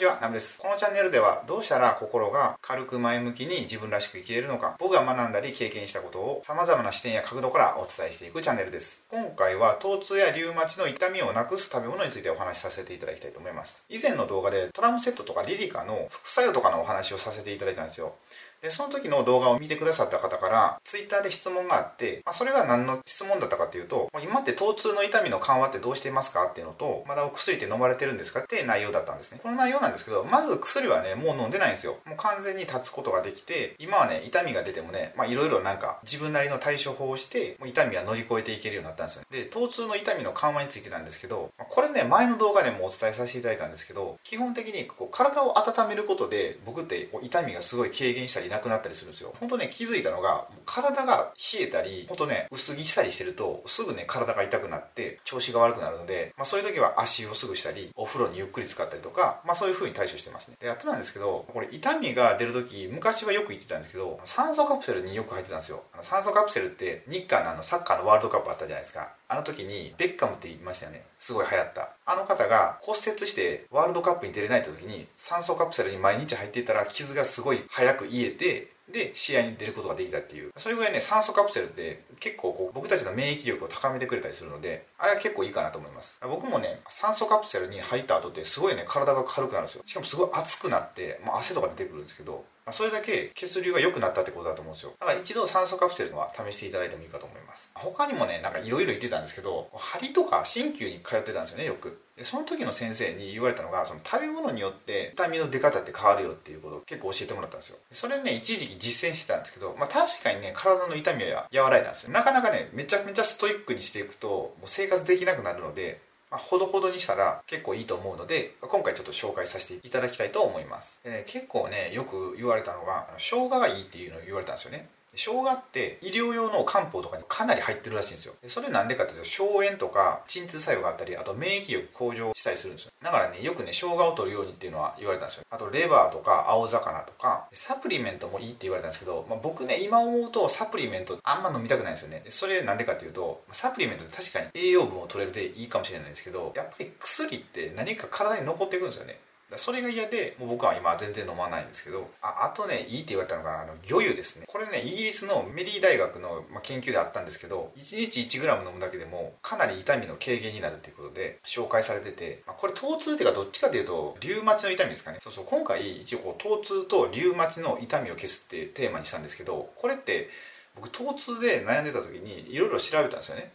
にちは、ナムです。このチャンネルではどうしたら心が軽く前向きに自分らしく生きれるのか、僕が学んだり経験したことを様々な視点や角度からお伝えしていくチャンネルです。今回は疼痛やリウマチの痛みをなくす食べ物についてお話しさせていただきたいと思います。以前の動画でトラムセットとかリリカの副作用とかのお話をさせていただいたんですよ。で、その時の動画を見てくださった方から、ツイッターで質問があって、まあ、それが何の質問だったかっていうと、今って疼痛の痛みの緩和ってどうしていますかっていうのと、まだお薬って飲まれてるんですかって内容だったんですね。この内容なんですけど、まず薬はね、もう飲んでないんですよ。もう完全に立つことができて、今はね、痛みが出てもね、いろいろなんか自分なりの対処法をして、もう痛みは乗り越えていけるようになったんですよ。ねで、疼痛の痛みの緩和についてなんですけど、これね、前の動画でもお伝えさせていただいたんですけど、基本的にこう体を温めることで、僕ってこう痛みがすごい軽減したりなくなったりするんですよ。本当ね気づいたのが体が冷えたり本当ね薄着したりしてるとすぐね体が痛くなって調子が悪くなるので、まあ、そういう時は足をすぐしたりお風呂にゆっくり使ったりとか、まあ、そういう風に対処してますね。であとなんですけどこれ痛みが出る時昔はよく言ってたんですけど酸素カプセルによく入ってたんですよ。酸素カプセルって日韓のあのサッカーのワールドカップあったじゃないですか。あの時にベッカムって言いましたよね。すごい流行った。あの方が骨折してワールドカップに出れないって時に酸素カプセルに毎日入っていたら傷がすごい早く癒えてで試合に出ることができたっていう。それぐらいね酸素カプセルって結構こう僕たちの免疫力を高めてくれたりするのであれは結構いいかなと思います。僕もね酸素カプセルに入った後ってすごいね体が軽くなるんですよ。しかもすごい熱くなって、まあ、汗とか出てくるんですけどまそれだけ血流が良くなったってことだと思うんですよ。だから一度酸素カプセルは試していただいてもいいかと思います。他にもねなんかいろいろ言ってたんですけど針とか鍼灸に通ってたんですよねよく。でその時の先生に言われたのがその食べ物によって痛みの出方って変わるよっていうことを結構教えてもらったんですよ。それね一時期実践してたんですけど、まあ、確かにね体の痛みは和らいだんですよ。なかなかねめちゃめちゃストイックにしていくともう生活できなくなるのでまあ、ほどほどにしたら結構いいと思うので今回ちょっと紹介させていただきたいと思います。で、ね、結構ねよく言われたのが生姜がいいっていうのを言われたんですよね。生姜って医療用の漢方とかにかなり入ってるらしいんですよ。それなんでかっていうと消炎とか鎮痛作用があったりあと免疫力向上したりするんですよ。だからねよくね生姜を取るようにっていうのは言われたんですよ。あとレバーとか青魚とか。サプリメントもいいって言われたんですけど、まあ、僕ね今思うとサプリメントあんま飲みたくないんですよね。それなんでかっていうとサプリメントって確かに栄養分を取れるでいいかもしれないんですけどやっぱり薬って何か体に残っていくんですよね。それが嫌でもう僕は今全然飲まないんですけどああとねいいって言われたのがあの魚油ですね。これねイギリスのメリー大学の、研究であったんですけど1日 1g 飲むだけでもかなり痛みの軽減になるっていうことで紹介されてて、まあ、これ疼痛っていうかどっちかっていうとリウマチの痛みですかね。そうそう今回一応こう疼痛とリウマチの痛みを消すってテーマにしたんですけどこれって僕疼痛で悩んでた時にいろいろ調べたんですよね。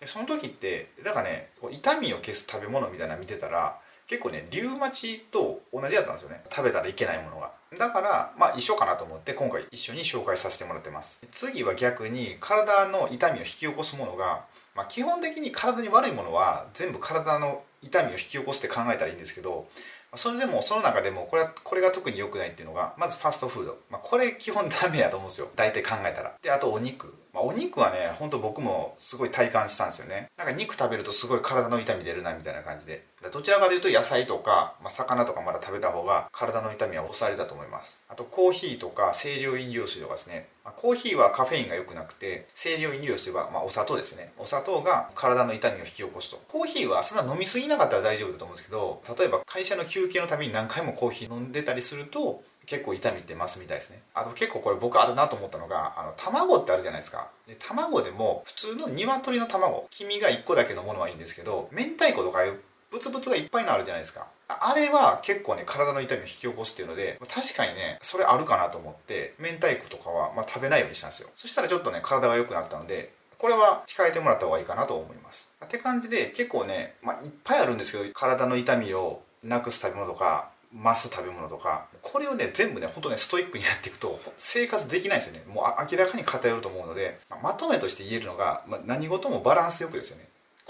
でその時ってだからね痛みを消す食べ物みたいなの見てたら結構ねリウマチと同じだったんですよね。食べたらいけないものが。だからまあ一緒かなと思って今回一緒に紹介させてもらってます。次は逆に体の痛みを引き起こすものが、まあ、基本的に体に悪いものは全部体の痛みを引き起こすって考えたらいいんですけどそれでもその中でもこれはこれが特に良くないっていうのがまずファストフード、まあ、これ基本ダメやと思うんですよ。大体考えたら。であとお肉。まあ、お肉はねほんと僕もすごい体感したんですよね。なんか肉食べるとすごい体の痛み出るなみたいな感じで。どちらかというと野菜とか、まあ、魚とかまだ食べた方が体の痛みは抑えれたと思います。あとコーヒーとか清涼飲料水とかですね、コーヒーはカフェインが良くなくて清涼飲料水は、まあ、お砂糖ですね。お砂糖が体の痛みを引き起こすと。コーヒーはそんな飲みすぎなかったら大丈夫だと思うんですけど例えば会社の休憩のたびに何回もコーヒー飲んでたりすると結構痛みって増すみたいですね。あと結構これ僕あるなと思ったのがあの卵ってあるじゃないですか。で卵でも普通の鶏の卵黄身が1個だけのものはいいんですけど明太子とかいうブツブツがいっぱいのあるじゃないですか。あれは結構ね体の痛みを引き起こすっていうので確かにねそれあるかなと思って明太子とかは、まあ、食べないようにしたんですよ。そしたらちょっとね体が良くなったのでこれは控えてもらった方がいいかなと思います。って感じで結構ね、まあ、いっぱいあるんですけど体の痛みをなくす食べ物とか増す食べ物とかこれをね全部ね本当ねストイックにやっていくと生活できないですよね。もう明らかに偏ると思うのでまとめとして言えるのが、まあ、何事もバランスよくですよね。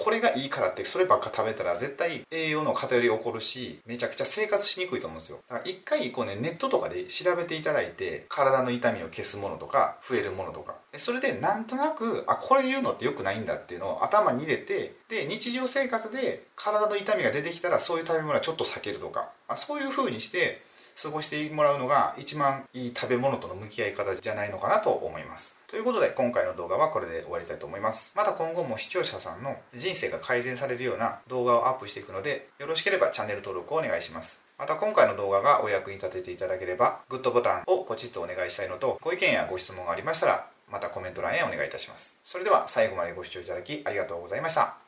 これがいいからってそればっか食べたら絶対栄養の偏り起こるしめちゃくちゃ生活しにくいと思うんですよ。だから一回こうねネットとかで調べていただいて体の痛みを消すものとか増えるものとか。それでなんとなくあこれ言うのって良くないんだっていうのを頭に入れてで日常生活で体の痛みが出てきたらそういう食べ物はちょっと避けるとかあそういう風にして過ごしてもらうのが一番いい食べ物との向き合い方じゃないのかなと思います。ということで今回の動画はこれで終わりたいと思います。また今後も視聴者さんの人生が改善されるような動画をアップしていくのでよろしければチャンネル登録をお願いします。また今回の動画がお役に立てていただければグッドボタンをポチッとお願いしたいのとご意見やご質問がありましたらまたコメント欄へお願いいたします。それでは最後までご視聴いただきありがとうございました。